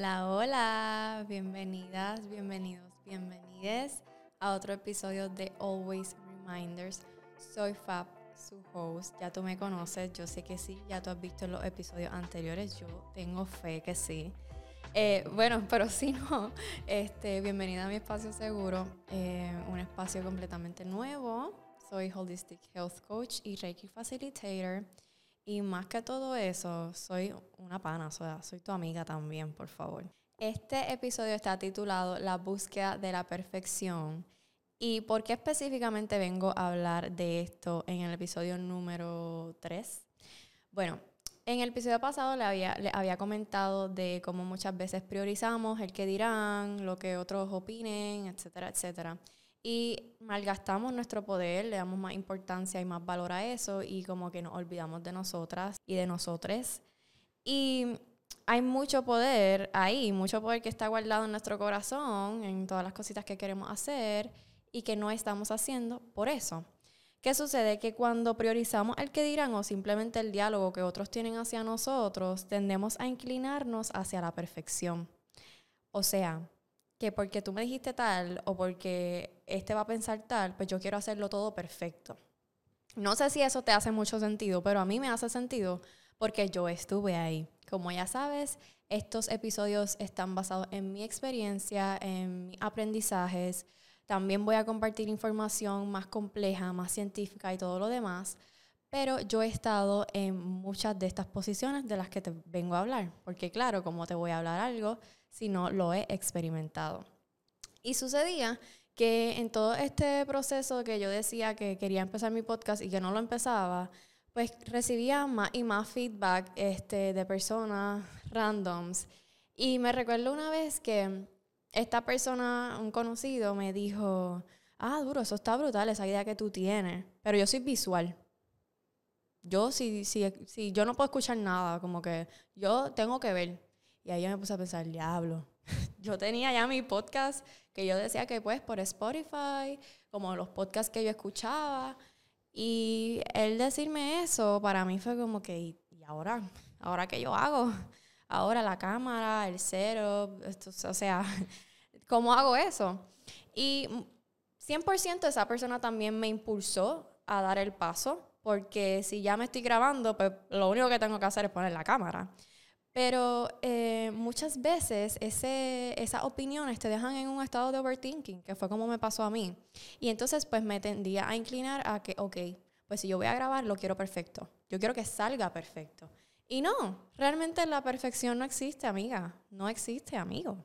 Hola, hola, bienvenidas, bienvenidos, bienvenides a otro episodio de Always Reminders. Soy Fab, su host. Ya tú me conoces, yo sé que sí, ya tú has visto los episodios anteriores, yo tengo fe que sí. Eh, bueno, pero si no, este, bienvenida a mi espacio seguro, eh, un espacio completamente nuevo. Soy Holistic Health Coach y Reiki Facilitator. Y más que todo eso, soy una pana, o sea, soy tu amiga también, por favor. Este episodio está titulado La búsqueda de la perfección. ¿Y por qué específicamente vengo a hablar de esto en el episodio número 3? Bueno, en el episodio pasado le había, le había comentado de cómo muchas veces priorizamos el que dirán, lo que otros opinen, etcétera, etcétera. Y malgastamos nuestro poder, le damos más importancia y más valor a eso y como que nos olvidamos de nosotras y de nosotres. Y hay mucho poder ahí, mucho poder que está guardado en nuestro corazón, en todas las cositas que queremos hacer y que no estamos haciendo por eso. ¿Qué sucede? Que cuando priorizamos el que dirán o simplemente el diálogo que otros tienen hacia nosotros, tendemos a inclinarnos hacia la perfección. O sea, que porque tú me dijiste tal o porque este va a pensar tal, pues yo quiero hacerlo todo perfecto. No sé si eso te hace mucho sentido, pero a mí me hace sentido porque yo estuve ahí. Como ya sabes, estos episodios están basados en mi experiencia, en mis aprendizajes. También voy a compartir información más compleja, más científica y todo lo demás. Pero yo he estado en muchas de estas posiciones de las que te vengo a hablar. Porque claro, como te voy a hablar algo, sino lo he experimentado. Y sucedía que en todo este proceso que yo decía que quería empezar mi podcast y que no lo empezaba, pues recibía más y más feedback este, de personas randoms. Y me recuerdo una vez que esta persona, un conocido, me dijo, ah, duro, eso está brutal, esa idea que tú tienes, pero yo soy visual. Yo si, si, si yo no puedo escuchar nada, como que yo tengo que ver. Y ahí yo me puse a pensar, diablo. yo tenía ya mi podcast que yo decía que pues por Spotify, como los podcasts que yo escuchaba. Y él decirme eso para mí fue como que, ¿y ahora? ¿Ahora qué yo hago? Ahora la cámara, el cero, esto, o sea, ¿cómo hago eso? Y 100% esa persona también me impulsó a dar el paso, porque si ya me estoy grabando, pues lo único que tengo que hacer es poner la cámara. Pero eh, muchas veces ese, esas opiniones te dejan en un estado de overthinking, que fue como me pasó a mí. Y entonces pues me tendía a inclinar a que, ok, pues si yo voy a grabar, lo quiero perfecto. Yo quiero que salga perfecto. Y no, realmente la perfección no existe, amiga. No existe, amigo.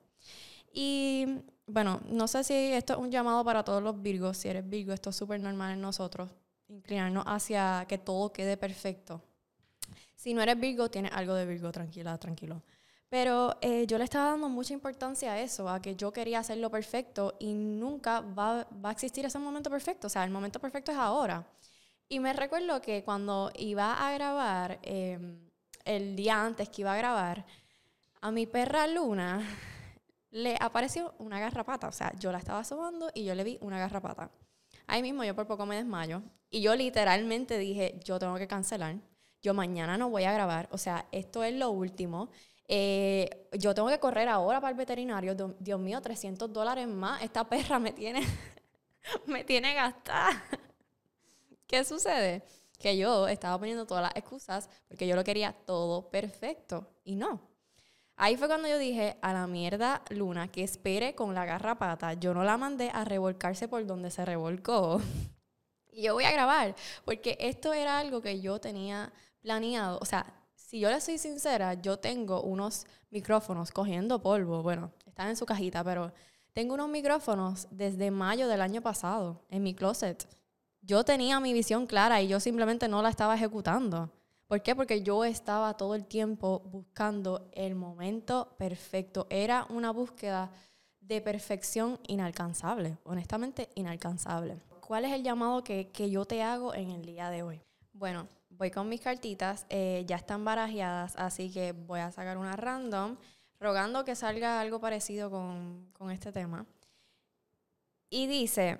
Y bueno, no sé si esto es un llamado para todos los Virgos. Si eres Virgo, esto es súper normal en nosotros. Inclinarnos hacia que todo quede perfecto. Si no eres Virgo, tienes algo de Virgo, tranquila, tranquilo. Pero eh, yo le estaba dando mucha importancia a eso, a que yo quería hacerlo perfecto y nunca va, a existir ese momento perfecto. O sea, el momento perfecto es ahora. Y me recuerdo que cuando iba a grabar, em, el día antes que iba a grabar, a mi perra Luna le apareció una garrapata. O sea, yo la estaba sobando y yo le vi una garrapata. Ahí mismo yo por poco me desmayo. Y yo literalmente dije, yo tengo que cancelar yo mañana no voy a grabar, o sea, esto es lo último. Eh, yo tengo que correr ahora para el veterinario, Dios mío, 300 dólares más, esta perra me tiene, me tiene gastada. ¿Qué sucede? Que yo estaba poniendo todas las excusas porque yo lo quería todo perfecto y no. Ahí fue cuando yo dije, a la mierda Luna, que espere con la garrapata. Yo no la mandé a revolcarse por donde se revolcó. y yo voy a grabar, porque esto era algo que yo tenía planeado, o sea, si yo le soy sincera, yo tengo unos micrófonos cogiendo polvo, bueno, están en su cajita, pero tengo unos micrófonos desde mayo del año pasado en mi closet. Yo tenía mi visión clara y yo simplemente no la estaba ejecutando. ¿Por qué? Porque yo estaba todo el tiempo buscando el momento perfecto. Era una búsqueda de perfección inalcanzable, honestamente inalcanzable. ¿Cuál es el llamado que, que yo te hago en el día de hoy? Bueno, voy con mis cartitas, eh, ya están barajeadas, así que voy a sacar una random, rogando que salga algo parecido con, con este tema. Y dice,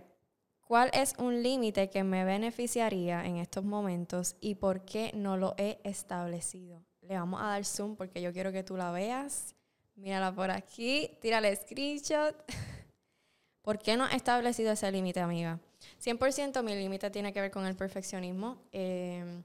¿cuál es un límite que me beneficiaría en estos momentos y por qué no lo he establecido? Le vamos a dar zoom porque yo quiero que tú la veas Mírala por aquí, tírale screenshot. ¿Por qué no he establecido ese límite, amiga? 100% mi límite tiene que ver con el perfeccionismo. Em,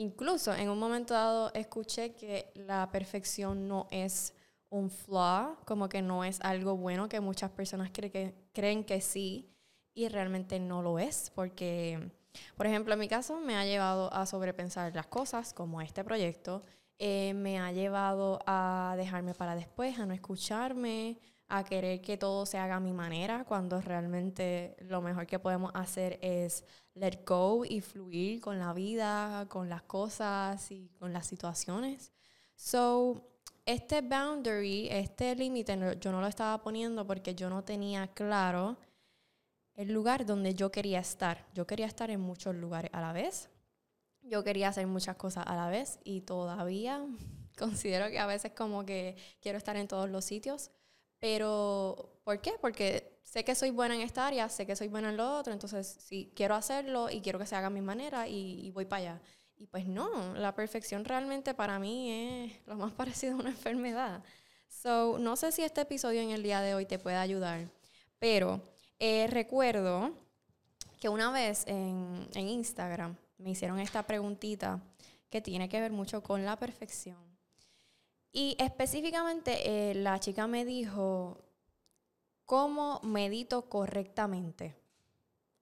incluso en un momento dado escuché que la perfección no es un flaw, como que no es algo bueno, que muchas personas que, creen que sí y realmente no lo es, porque, por ejemplo, en mi caso me ha llevado a sobrepensar las cosas, como este proyecto, eh, me ha llevado a dejarme para después, a no escucharme, a querer que todo se haga a mi manera, cuando realmente lo mejor que podemos hacer es let go y fluir con la vida, con las cosas y con las situaciones. So, este boundary, este límite, yo no lo estaba poniendo porque yo no tenía claro el lugar donde yo quería estar. Yo quería estar en muchos lugares a la vez. Yo quería hacer muchas cosas a la vez y todavía considero que a veces como que quiero estar en todos los sitios pero, ¿por qué? Porque sé que soy buena en esta área, sé que soy buena en lo otro, entonces sí, quiero hacerlo y quiero que se haga a mi manera y, voy para allá. Y pues no, la perfección realmente para mí es lo más parecido a una enfermedad. So, no sé si este episodio en el día de hoy te puede ayudar, pero eh, recuerdo que una vez en, en Instagram me hicieron esta preguntita que tiene que ver mucho con la perfección. Y específicamente eh, la chica me dijo, ¿cómo medito correctamente?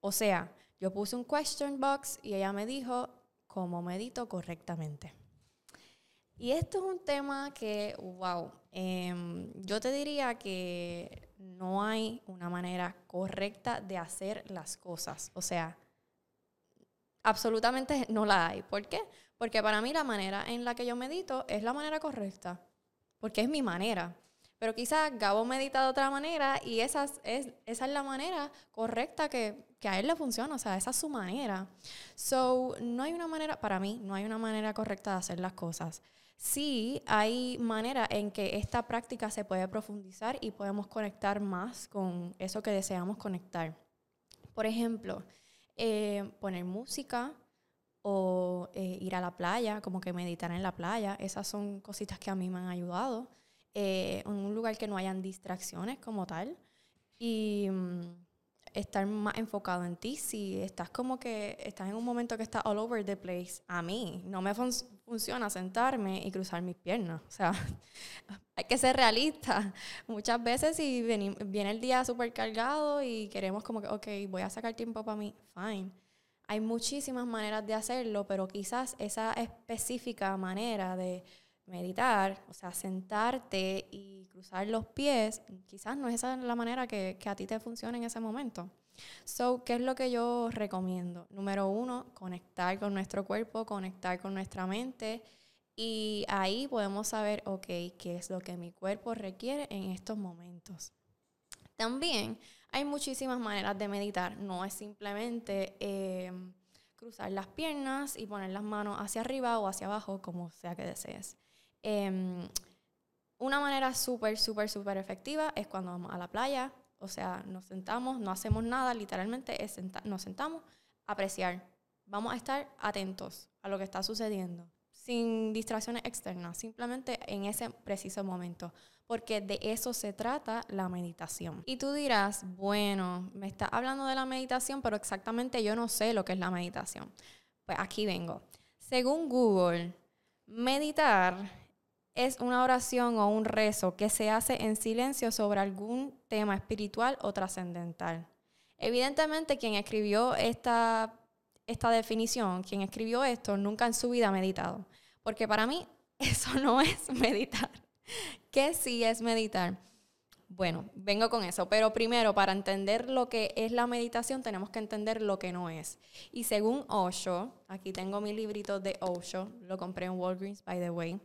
O sea, yo puse un question box y ella me dijo, ¿cómo medito correctamente? Y esto es un tema que, wow, em, yo te diría que no hay una manera correcta de hacer las cosas. O sea, absolutamente no la hay. ¿Por qué? Porque para mí la manera en la que yo medito es la manera correcta, porque es mi manera. Pero quizás Gabo medita de otra manera y esa es, esa es la manera correcta que, que, a él le funciona, o sea, esa es su manera. So, no hay una manera, para mí, no hay una manera correcta de hacer las cosas. Sí, hay manera en que esta práctica se puede profundizar y podemos conectar más con eso que deseamos conectar. Por ejemplo, eh, poner música, o eh, ir a la playa, como que meditar en la playa. Esas son cositas que a mí me han ayudado. Eh, en un lugar que no hayan distracciones como tal. Y mm, estar más enfocado en ti. Si estás como que estás en un momento que está all over the place, a mí no me funciona sentarme y cruzar mis piernas. O sea, hay que ser realista. Muchas veces si viene el día súper cargado y queremos como que, ok, voy a sacar tiempo para mí, fine hay muchísimas maneras de hacerlo, pero quizás esa específica manera de meditar, o sea, sentarte y cruzar los pies, quizás no es esa la manera que, a ti te funcione en ese momento. So, ¿qué es lo que yo recomiendo? Número uno, conectar con nuestro cuerpo, conectar con nuestra mente y ahí podemos saber, ok, qué es lo que mi cuerpo requiere en estos momentos. También hay muchísimas maneras de meditar, no es simplemente eh, cruzar las piernas y poner las manos hacia arriba o hacia abajo, como sea que desees. Em, una manera súper, súper, súper efectiva es cuando vamos a la playa, o sea, nos sentamos, no hacemos nada, literalmente nos sentamos apreciar. Vamos a estar atentos a lo que está sucediendo, sin distracciones externas, simplemente en ese preciso momento porque de eso se trata la meditación. Y tú dirás, bueno, me está hablando de la meditación, pero exactamente yo no sé lo que es la meditación. Pues aquí vengo. Según Google, meditar es una oración o un rezo que se hace en silencio sobre algún tema espiritual o trascendental. Evidentemente, quien escribió esta, esta definición, quien escribió esto, nunca en su vida ha meditado. Porque para mí eso no es meditar. ¿Qué sí es meditar? Bueno, vengo con eso, pero primero para entender lo que es la meditación tenemos que entender lo que no es. Y según Osho, aquí tengo mi librito de Osho, lo compré en Walgreens, by the way.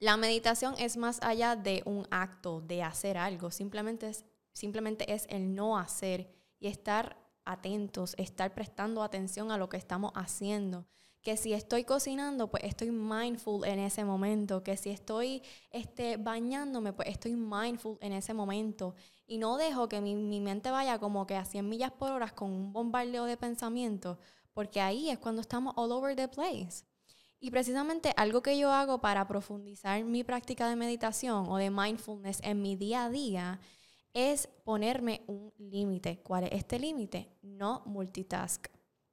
La meditación es más allá de un acto, de hacer algo, simplemente es, simplemente es el no hacer y estar atentos, estar prestando atención a lo que estamos haciendo. Que si estoy cocinando, pues estoy mindful en ese momento, que si estoy este, bañándome, pues estoy mindful en ese momento. Y no dejo que mi, mi mente vaya como que a 100 millas por hora con un bombardeo de pensamientos, porque ahí es cuando estamos all over the place. Y precisamente algo que yo hago para profundizar mi práctica de meditación o de mindfulness en mi día a día es ponerme un límite. ¿Cuál es este límite? No multitask.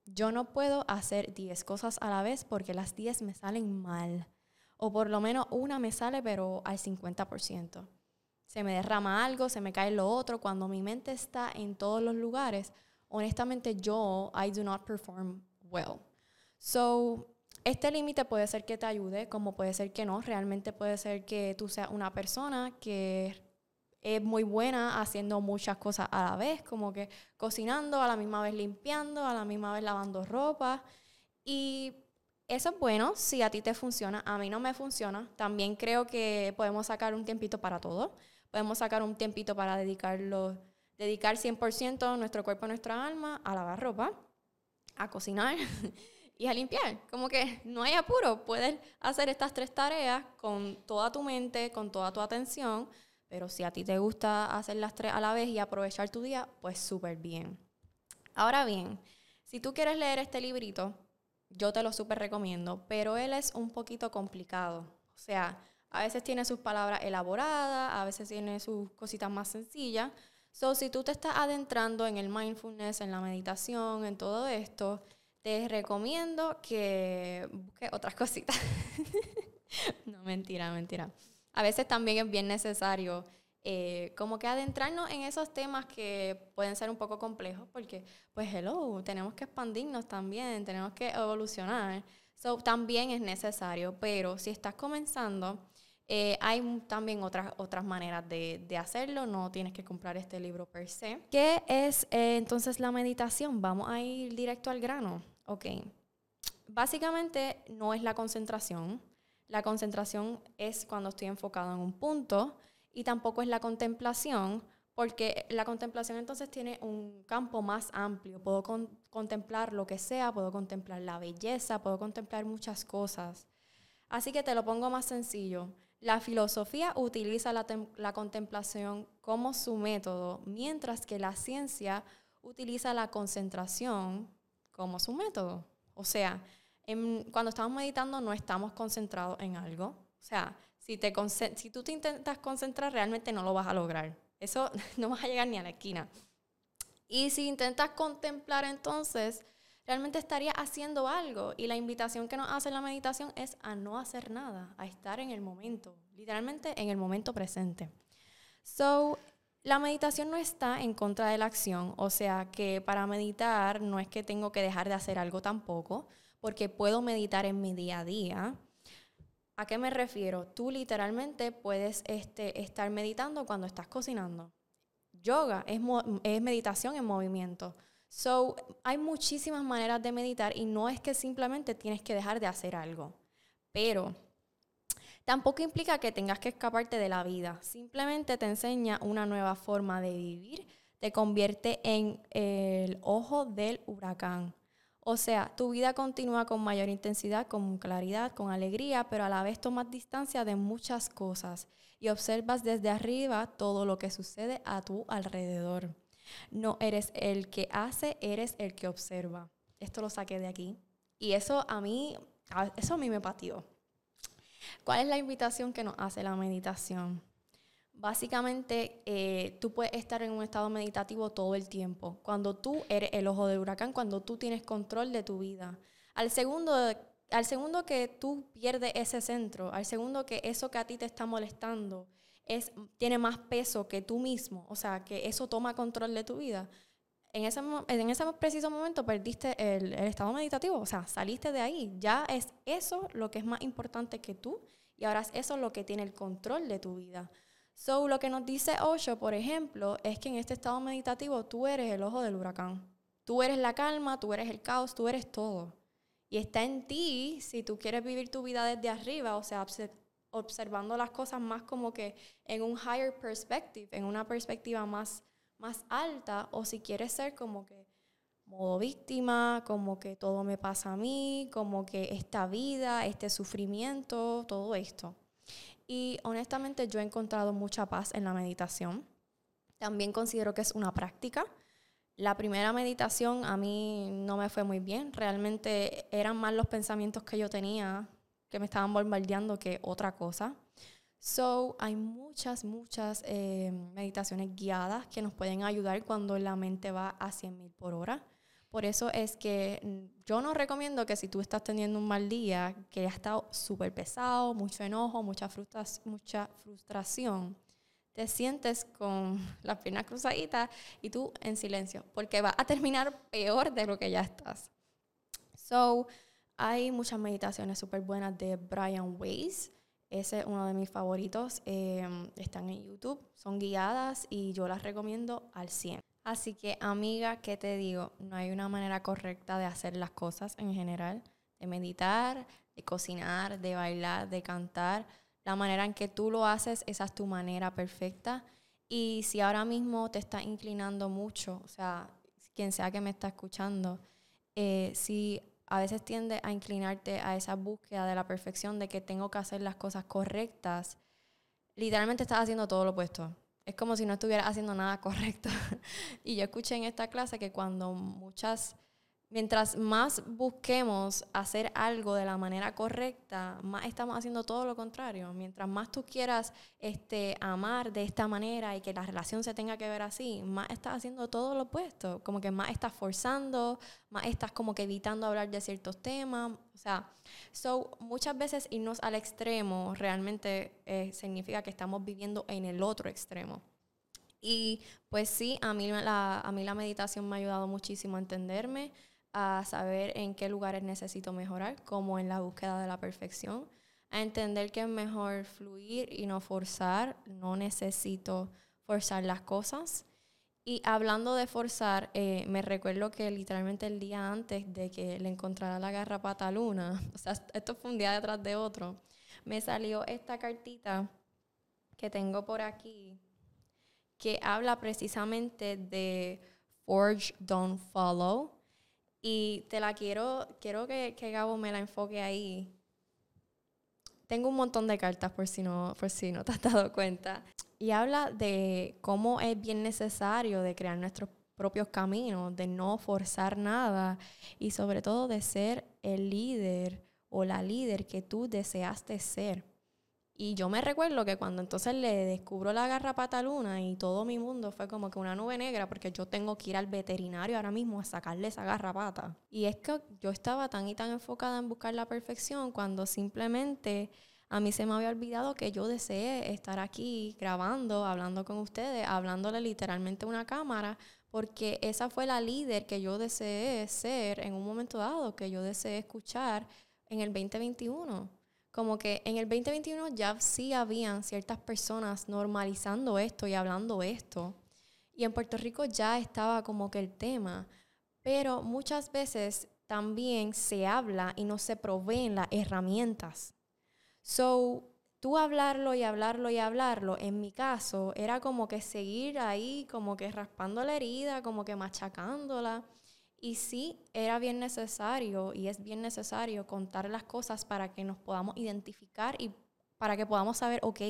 Yo no puedo hacer 10 cosas a la vez porque las 10 me salen mal. O por lo menos una me sale pero al 50%. Se me derrama algo, se me cae lo otro. Cuando mi mente está en todos los lugares, honestamente yo, I do not perform well. So, este límite puede ser que te ayude, como puede ser que no. Realmente puede ser que tú seas una persona que es muy buena haciendo muchas cosas a la vez, como que cocinando, a la misma vez limpiando, a la misma vez lavando ropa. Y eso es bueno si a ti te funciona, a mí no me funciona. También creo que podemos sacar un tiempito para todo. Podemos sacar un tiempito para dedicarlo, dedicar 100% nuestro cuerpo, nuestra alma a lavar ropa, a cocinar y a limpiar. Como que no hay apuro, puedes hacer estas tres tareas con toda tu mente, con toda tu atención, pero si a ti te gusta hacer las tres a la vez y aprovechar tu día, pues súper bien. Ahora bien, si tú quieres leer este librito, yo te lo súper recomiendo, pero él es un poquito complicado. O sea, a veces tiene sus palabras elaboradas, a veces tiene sus cositas más sencillas. So, si tú te estás adentrando en el mindfulness, en la meditación, en todo esto, te recomiendo que busques otras cositas. no, mentira, mentira. A veces también es bien necesario eh, como que adentrarnos en esos temas que pueden ser un poco complejos, porque, pues, hello, tenemos que expandirnos también, tenemos que evolucionar. So, también es necesario, pero si estás comenzando, eh, hay también otras, otras maneras de, de, hacerlo, no tienes que comprar este libro per se. ¿Qué es eh, entonces la meditación? Vamos a ir directo al grano. Ok. Básicamente no es la concentración. La concentración es cuando estoy enfocado en un punto y tampoco es la contemplación, porque la contemplación entonces tiene un campo más amplio. Puedo contemplar lo que sea, puedo contemplar la belleza, puedo contemplar muchas cosas. Así que te lo pongo más sencillo. La filosofía utiliza la, la, contemplación como su método, mientras que la ciencia utiliza la concentración como su método. O sea, cuando estamos meditando no estamos concentrados en algo. O sea, si, te si tú te intentas concentrar, realmente no lo vas a lograr. Eso no vas a llegar ni a la esquina. Y si intentas contemplar entonces, realmente estarías haciendo algo. Y la invitación que nos hace la meditación es a no hacer nada, a estar en el momento, literalmente en el momento presente. So, la meditación no está en contra de la acción, o sea que para meditar no es que tengo que dejar de hacer algo tampoco, porque puedo meditar en mi día a día. ¿A qué me refiero? Tú literalmente puedes este, estar meditando cuando estás cocinando. Yoga es meditación en movimiento. So, hay muchísimas maneras de meditar y no es que simplemente tienes que dejar de hacer algo. Pero tampoco implica que tengas que escaparte de la vida. Simplemente te enseña una nueva forma de vivir. Te convierte en el ojo del huracán. O sea, tu vida continúa con mayor intensidad, con claridad, con alegría, pero a la vez tomas distancia de muchas cosas y observas desde arriba todo lo que sucede a tu alrededor. No eres el que hace, eres el que observa. Esto lo saqué de aquí. Y eso a mí, eso a mí me pateó. ¿Cuál es la invitación que nos hace la meditación? Básicamente, eh, tú puedes estar en un estado meditativo todo el tiempo. Cuando tú eres el ojo del huracán, cuando tú tienes control de tu vida. Al segundo, al segundo que tú pierdes ese centro, al segundo que eso que a ti te está molestando es, tiene más peso que tú mismo, o sea, que eso toma control de tu vida, en ese, en ese preciso momento perdiste el, estado meditativo, o sea, saliste de ahí. Ya es eso lo que es más importante que tú y ahora es eso lo que tiene el control de tu vida. So, lo que nos dice Osho, por ejemplo, es que en este estado meditativo tú eres el ojo del huracán. Tú eres la calma, tú eres el caos, tú eres todo. Y está en ti si tú quieres vivir tu vida desde arriba, o sea, observando las cosas más como que en un higher perspective, en una perspectiva más, más alta, o si quieres ser como que modo víctima, como que todo me pasa a mí, como que esta vida, este sufrimiento, todo esto. Y honestamente yo he encontrado mucha paz en la meditación. También considero que es una práctica. La primera meditación a mí no me fue muy bien. Realmente eran más los pensamientos que yo tenía que me estaban bombardeando que otra cosa. So, hay muchas, muchas eh, meditaciones guiadas que nos pueden ayudar cuando la mente va a 100 mil por hora. Por eso es que mm, yo no recomiendo que si tú estás teniendo un mal día, que ha estado súper pesado, mucho enojo, mucha, mucha frustración, te sientes con las piernas cruzaditas y tú en silencio, porque va a terminar peor de lo que ya estás. So, hay muchas meditaciones súper buenas de Brian Weiss. Ese es uno de mis favoritos. Em, están en YouTube, son guiadas y yo las recomiendo al 100. Así que, amiga, ¿qué te digo? No hay una manera correcta de hacer las cosas en general, de meditar, de cocinar, de bailar, de cantar. La manera en que tú lo haces, esa es tu manera perfecta. Y si ahora mismo te está inclinando mucho, o sea, quien sea que me está escuchando, eh, si a veces tiende a inclinarte a esa búsqueda de la perfección, de que tengo que hacer las cosas correctas, literalmente estás haciendo todo lo opuesto es como si no estuviera haciendo nada correcto. y yo escuché en esta clase que cuando muchas, mientras más busquemos hacer algo de la manera correcta, más estamos haciendo todo lo contrario. Mientras más tú quieras este, amar de esta manera y que la relación se tenga que ver así, más estás haciendo todo lo opuesto. Como que más estás forzando, más estás como que evitando hablar de ciertos temas. O sea, so, muchas veces irnos al extremo realmente eh, significa que estamos viviendo en el otro extremo. Y pues sí, a mí, la, a mí la meditación me ha ayudado muchísimo a entenderme, a saber en qué lugares necesito mejorar, como en la búsqueda de la perfección, a entender que es mejor fluir y no forzar, no necesito forzar las cosas. Y hablando de forzar, eh, me recuerdo que literalmente el día antes de que le encontrara la garrapata a Luna, o sea, esto fue un día detrás de otro, me salió esta cartita que tengo por aquí, que habla precisamente de Forge, Don't Follow. Y te la quiero, quiero que, que Gabo me la enfoque ahí. Tengo un montón de cartas por si no, por si no te has dado cuenta y habla de cómo es bien necesario de crear nuestros propios caminos, de no forzar nada y sobre todo de ser el líder o la líder que tú deseaste ser. Y yo me recuerdo que cuando entonces le descubro la garrapata Luna y todo mi mundo fue como que una nube negra porque yo tengo que ir al veterinario ahora mismo a sacarle esa garrapata. Y es que yo estaba tan y tan enfocada en buscar la perfección cuando simplemente a mí se me había olvidado que yo deseé estar aquí grabando, hablando con ustedes, hablándole literalmente a una cámara, porque esa fue la líder que yo deseé ser en un momento dado, que yo deseé escuchar en el 2021. Como que en el 2021 ya sí habían ciertas personas normalizando esto y hablando esto. Y en Puerto Rico ya estaba como que el tema. Pero muchas veces también se habla y no se proveen las herramientas So, tú hablarlo y hablarlo y hablarlo, en mi caso, era como que seguir ahí, como que raspando la herida, como que machacándola. Y sí, era bien necesario y es bien necesario contar las cosas para que nos podamos identificar y para que podamos saber, ok,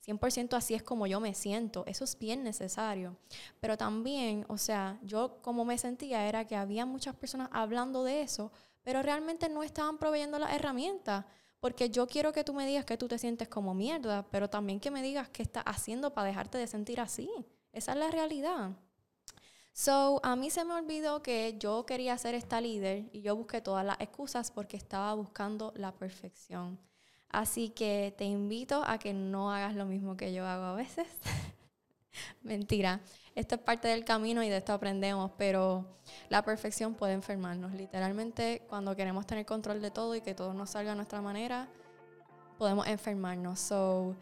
100% así es como yo me siento. Eso es bien necesario. Pero también, o sea, yo como me sentía era que había muchas personas hablando de eso, pero realmente no estaban proveyendo las herramientas. Porque yo quiero que tú me digas que tú te sientes como mierda, pero también que me digas qué estás haciendo para dejarte de sentir así. Esa es la realidad. So, a mí se me olvidó que yo quería ser esta líder y yo busqué todas las excusas porque estaba buscando la perfección. Así que te invito a que no hagas lo mismo que yo hago a veces. Mentira esto es parte del camino y de esto aprendemos, pero la perfección puede enfermarnos. Literalmente, cuando queremos tener control de todo y que todo nos salga a nuestra manera, podemos enfermarnos. So,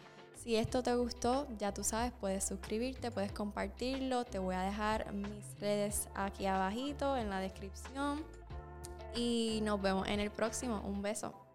si esto te gustó, ya tú sabes, puedes suscribirte, puedes compartirlo. Te voy a dejar mis redes aquí abajito en la descripción. Y nos vemos en el próximo. Un beso.